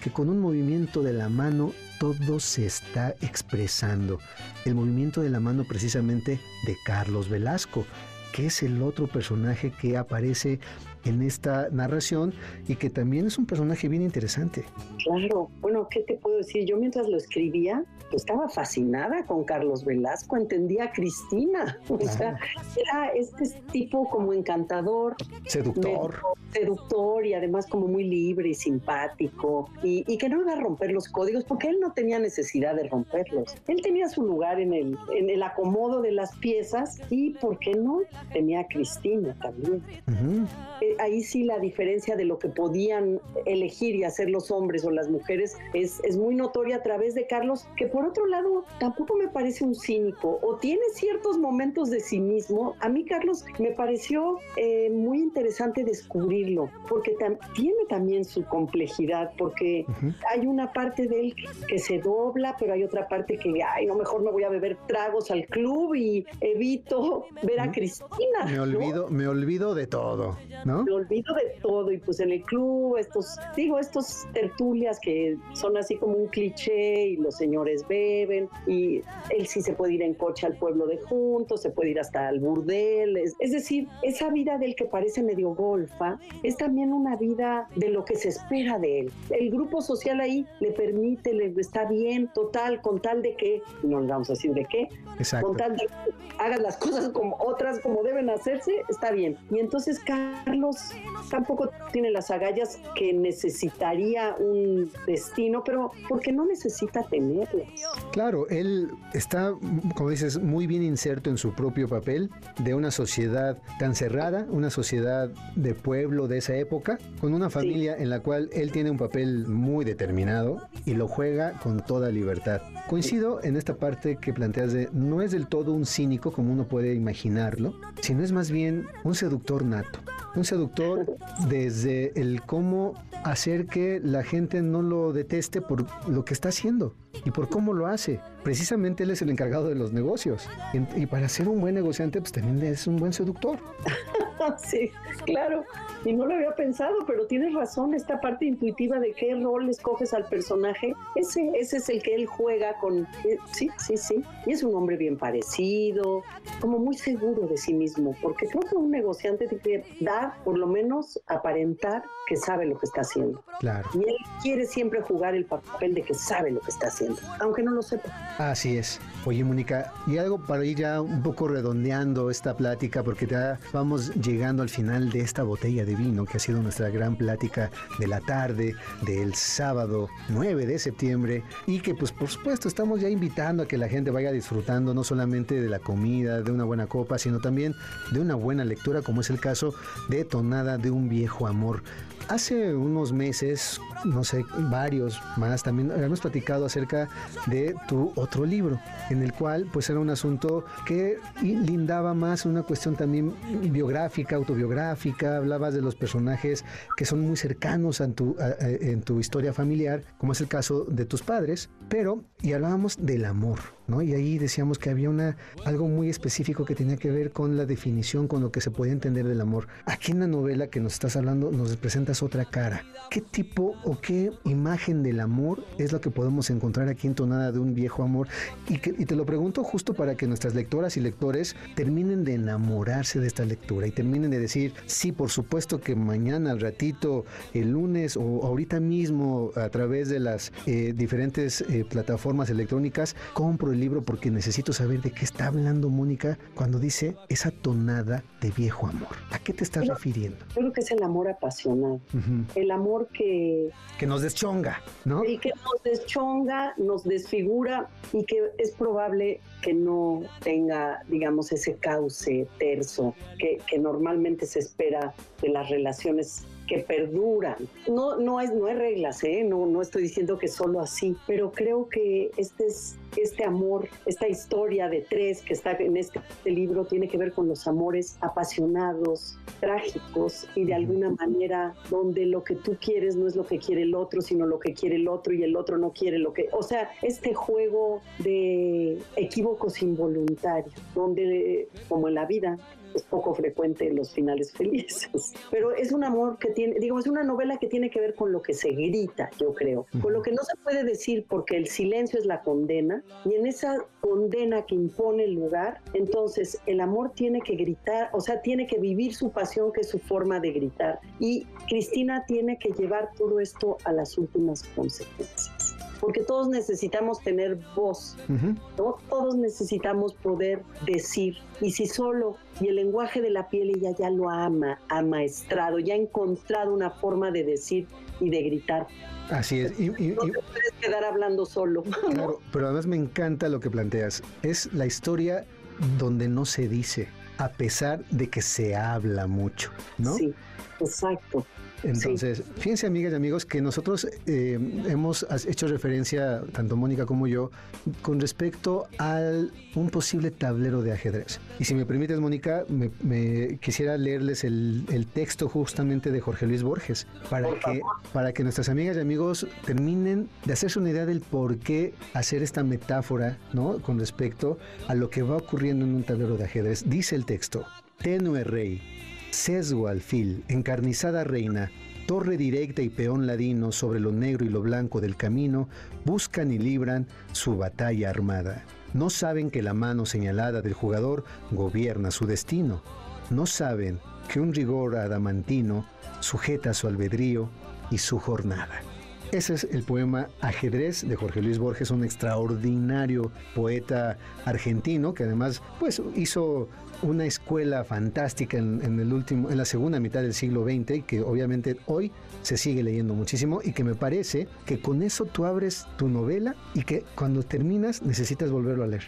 que con un movimiento de la mano todo se está expresando. El movimiento de la mano precisamente de Carlos Velasco, que es el otro personaje que aparece en esta narración y que también es un personaje bien interesante.
Claro, bueno, ¿qué te puedo decir? Yo mientras lo escribía, pues estaba fascinada con Carlos Velasco, entendía a Cristina, [LAUGHS] o sea, era este tipo como encantador,
seductor,
seductor y además como muy libre y simpático y, y, que no iba a romper los códigos porque él no tenía necesidad de romperlos. Él tenía su lugar en el, en el acomodo de las piezas y, ¿por qué no? tenía a Cristina también.
Ujú.
Eh, ahí sí la diferencia de lo que podían elegir y hacer los hombres o las mujeres es, es muy notoria a través de Carlos, que por otro lado tampoco me parece un cínico o tiene ciertos momentos de cinismo. A mí Carlos me pareció eh, muy interesante descubrirlo, porque tam- tiene también su complejidad, porque hay una parte de él que se dobla, pero hay otra parte que, ay, no, mejor me voy a beber tragos al club y evito ver a Cristina.
Me
¿no?
olvido, me olvido de todo, ¿no?
Me olvido de todo y pues en el club estos, digo, estos tertulias que son así como un cliché y los señores beben y él sí se puede ir en coche al pueblo de juntos, se puede ir hasta al burdel, es, es decir, esa vida del que parece medio golfa es también una vida de lo que se espera de él. El grupo social ahí le permite, le está bien, total, con tal de que, no le vamos a decir de qué,
Exacto.
con tal de que hagas las cosas como otras como deben hacerse, está bien. Y entonces Carlos tampoco tiene las agallas que necesitaría un destino, pero porque no necesita tenerlas.
Claro, él está, como dices, muy bien inserto en su propio papel de una sociedad tan cerrada, una sociedad de pueblo de esa época, con una familia en la cual él tiene un papel muy determinado y lo juega con toda libertad. Coincido en esta parte que planteas de no es del todo un cínico como uno puede imaginarlo, sino es más bien un seductor nato. Un seductor desde el cómo hacer que la gente no lo deteste por lo que está haciendo y por cómo lo hace. Precisamente él es el encargado de los negocios. Y para ser un buen negociante, pues también es un buen seductor. [LAUGHS]
Sí, claro. Y no lo había pensado, pero tienes razón, esta parte intuitiva de qué rol escoges al personaje, ese, ese es el que él juega con... eh, Sí, sí, sí. Y es un hombre bien parecido, como muy seguro de sí mismo, porque creo que un negociante tiene que dar, por lo menos, aparentar que sabe lo que está haciendo.
Claro.
Y él quiere siempre jugar el papel de que sabe lo que está haciendo, aunque no lo sepa.
Así es. Oye, Mónica, y algo para ir ya un poco redondeando esta plática, porque ya vamos llegando al final de esta botella de vino, que ha sido nuestra gran plática de la tarde del sábado 9 de septiembre, y que pues por supuesto estamos ya invitando a que la gente vaya disfrutando no solamente de la comida, de una buena copa, sino también de una buena lectura, como es el caso de Tonada de un viejo amor. Hace unos meses, no sé, varios más, también habíamos platicado acerca de tu otro libro, en el cual pues era un asunto que lindaba más una cuestión también biográfica, autobiográfica, hablabas de los personajes que son muy cercanos en tu historia familiar, como es el caso de tus padres, pero, y hablábamos del amor, ¿no? Y ahí decíamos que había una, algo muy específico que tenía que ver con la definición, con lo que se podía entender del amor. Aquí en la novela que nos estás hablando nos presentas otra cara. ¿Qué tipo o qué imagen del amor es lo que podemos encontrar aquí en Tonada de un viejo amor? Y te lo pregunto justo para que nuestras lectoras y lectores terminen de enamorarse de esta lectura y terminen de decir, sí, por supuesto que mañana, al ratito, el lunes o ahorita mismo a través de las eh, diferentes eh, plataformas electrónicas, compro el libro porque necesito saber de qué está hablando Mónica cuando dice esa tonada de viejo amor. ¿A qué te estás refiriendo?
Yo creo que es el amor apasionado, el amor que,
Que nos deschonga, ¿no?
y que nos deschonga, nos desfigura y que es probable que no tenga, digamos, ese cauce terso que, que normalmente se espera de las relaciones que perduran. No, no, es, no hay reglas, ¿eh? no, no estoy diciendo que solo así, pero creo que este, es, este amor, esta historia de tres que está en este, libro tiene que ver con los amores apasionados, trágicos y de alguna manera donde lo que tú quieres no es lo que quiere el otro, sino lo que quiere el otro y el otro no quiere lo que... O sea, este juego de equívocos involuntarios, donde como en la vida es poco frecuente los finales felices. [LAUGHS] Pero es un amor que tiene, digo, es una novela que tiene que ver con lo que se grita, yo creo, con lo que no se puede decir porque el silencio es la condena y en esa condena que impone el lugar, entonces el amor tiene que gritar, o sea, tiene que vivir su pasión que es su forma de gritar y Cristina tiene que llevar todo esto a las últimas consecuencias. Porque todos necesitamos tener voz,
Ujú.
¿no? Todos necesitamos poder decir. Y si solo, y el lenguaje de la piel ella ya lo ama, amaestrado, ya ha encontrado una forma de decir y de gritar.
Así es. Y- y-
No te puedes quedar hablando solo. [LAUGHS]
Claro, pero además me encanta lo que planteas. Es la historia donde no se dice. a pesar de que se habla mucho, ¿no?
Sí, exacto.
Entonces, fíjense amigas y amigos que nosotros eh, hemos hecho referencia, tanto Mónica como yo, con respecto a un posible tablero de ajedrez. Y si me permites, Mónica, me, quisiera leerles el, texto justamente de Jorge Luis Borges, para que, para que nuestras amigas y amigos terminen de hacerse una idea del por qué hacer esta metáfora, ¿no? Con respecto a lo que va ocurriendo en un tablero de ajedrez. Dice el texto, tenue rey, Sesgo alfil, encarnizada reina, torre directa y peón ladino sobre lo negro y lo blanco del camino, buscan y libran su batalla armada. No saben que la mano señalada del jugador gobierna su destino. No saben que un rigor adamantino sujeta su albedrío y su jornada. Ese es el poema Ajedrez de Jorge Luis Borges, un extraordinario poeta argentino que además pues hizo una escuela fantástica en, el último, en la segunda mitad del siglo XX y que obviamente hoy se sigue leyendo muchísimo y que me parece que con eso tú abres tu novela y que cuando terminas necesitas volverlo a leer.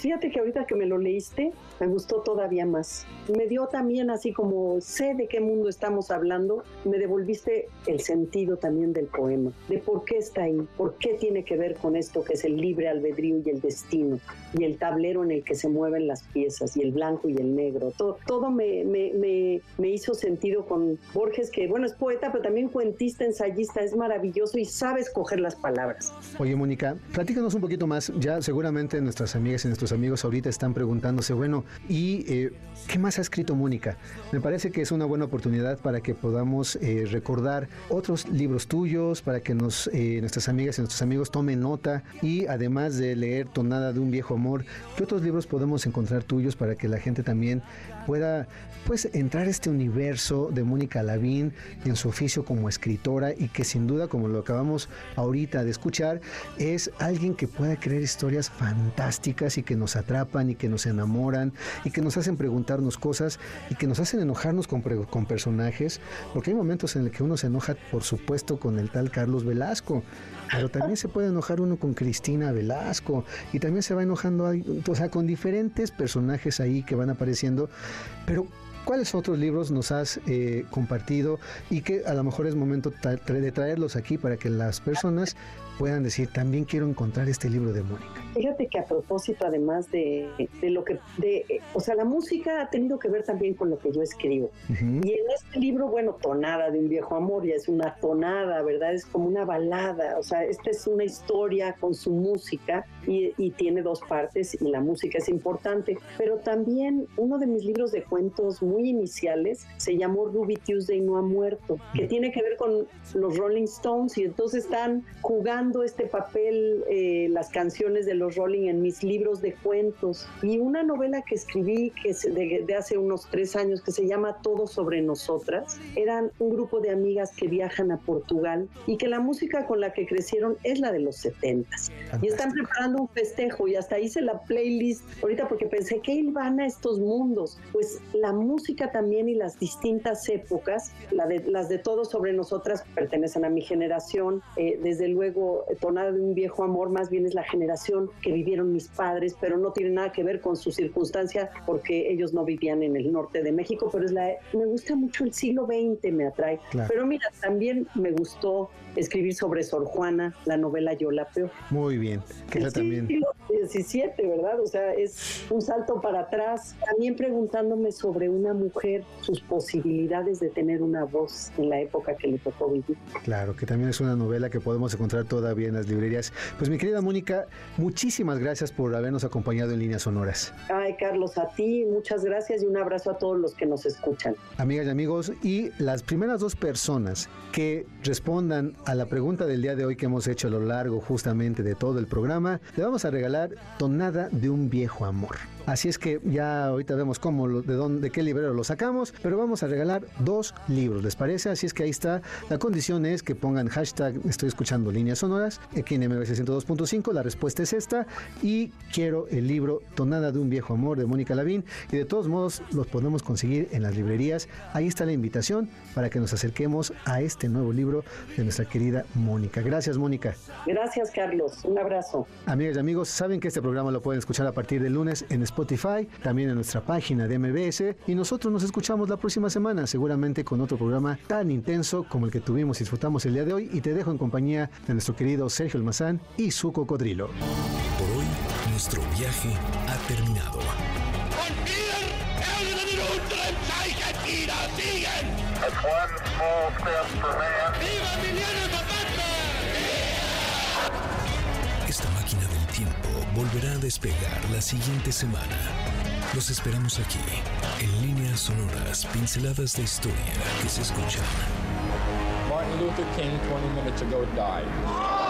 Fíjate que ahorita que me lo leíste me gustó todavía más. Me dio también así como sé de qué mundo estamos hablando, me devolviste el sentido también del poema, de por qué está ahí, por qué tiene que ver con esto que es el libre albedrío y el destino y el tablero en el que se mueven las piezas y el blanco y el negro. Todo, todo me, me, me, me, hizo sentido con Borges, que bueno, es poeta, pero también cuentista, ensayista, es maravilloso y sabe escoger las palabras.
Oye, Mónica, platícanos un poquito más. Ya seguramente nuestras amigas y nuestros amigos ahorita están preguntándose, bueno, ¿y eh, qué más ha escrito Mónica? Me parece que es una buena oportunidad para que podamos eh, recordar otros libros tuyos, para que nos, eh, nuestras amigas y nuestros amigos tomen nota y además de leer Tonada de un viejo amor, ¿qué otros libros podemos encontrar tuyos para que la gente también pueda pues entrar este universo de Mónica Lavín en su oficio como escritora y que sin duda, como lo acabamos ahorita de escuchar, es alguien que pueda crear historias fantásticas y que nos atrapan y que nos enamoran y que nos hacen preguntarnos cosas y que nos hacen enojarnos con, con personajes, porque hay momentos en el que uno se enoja, por supuesto, con el tal Carlos Velasco, pero también se puede enojar uno con Cristina Velasco y también se va enojando, o sea, con diferentes personajes ahí que van apareciendo, pero ¿Cuáles otros libros nos has eh, compartido y que a lo mejor es momento de traerlos aquí para que las personas puedan decir, también quiero encontrar este libro de Mónica?
Fíjate que a propósito, además de, lo que, de, o sea, la música ha tenido que ver también con lo que yo escribo. Y en este libro, bueno, Tonada de un viejo amor, ya es una tonada, ¿verdad? Es como una balada, o sea, esta es una historia con su música y, y tiene dos partes y la música es importante, pero también uno de mis libros de cuentos muy iniciales se llamó Ruby Tuesday no ha muerto, que tiene que ver con los Rolling Stones y entonces están jugando este papel eh, las canciones de los Rolling en mis libros de cuentos y una novela que escribí que de, de, hace unos tres años que se llama Todo sobre nosotras. Eran un grupo de amigas que viajan a Portugal y que la música con la que crecieron es la de los setentas. Y están preparando un festejo y hasta hice la playlist ahorita porque pensé que van a estos mundos. Pues la música también y las distintas épocas, la de, las de Todo sobre nosotras pertenecen a mi generación. Eh, desde luego tonada de un viejo amor, más bien es la generación que vivieron mis padres, pero no tiene nada que ver con su circunstancia porque ellos no vivían en el norte de México, pero es la, me gusta mucho el siglo XX, me atrae. Pero mira, también me gustó escribir sobre Sor Juana, la novela Yo la Peor.
Muy bien, que sí, también.
Siglo XVII, ¿verdad? O sea, es un salto para atrás. También preguntándome sobre una mujer, sus posibilidades de tener una voz en la época que le tocó vivir.
Claro, que también es una novela que podemos encontrar todavía en las librerías. Pues mi querida Mónica, muchísimas gracias por habernos acompañado en líneas sonoras.
Ay, Carlos, a ti muchas gracias y un abrazo a todos los que nos escuchan.
Amigas y amigos, y las primeras dos personas que respondan a la pregunta del día de hoy que hemos hecho a lo largo justamente de todo el programa, le vamos a regalar Tonada de un viejo amor. Así es que ya ahorita vemos cómo, de dónde, de qué lo sacamos, pero vamos a regalar dos libros, ¿les parece? Así es que ahí está. La condición es que pongan hashtag estoy escuchando líneas sonoras aquí en MBC 102.5. La respuesta es esta y quiero el libro Tonada de un viejo amor de Mónica Lavín y de todos modos los podemos conseguir en las librerías. Ahí está la invitación para que nos acerquemos a este nuevo libro de nuestra querida Mónica. Gracias, Mónica.
Gracias, Carlos. Un abrazo.
Amigas y amigos, saben que este programa lo pueden escuchar a partir del lunes en Spotify también en nuestra página de MBS y nosotros nos escuchamos la próxima semana, seguramente con otro programa tan intenso como el que tuvimos y disfrutamos el día de hoy y te dejo en compañía de nuestro querido Sergio Almazán y su cocodrilo.
Por hoy, nuestro viaje ha terminado. Esta máquina del tiempo volverá a despegar la siguiente semana. Los esperamos aquí, en líneas sonoras, pinceladas de historia que se escuchan.
Martin Luther King 20 minutes ago died.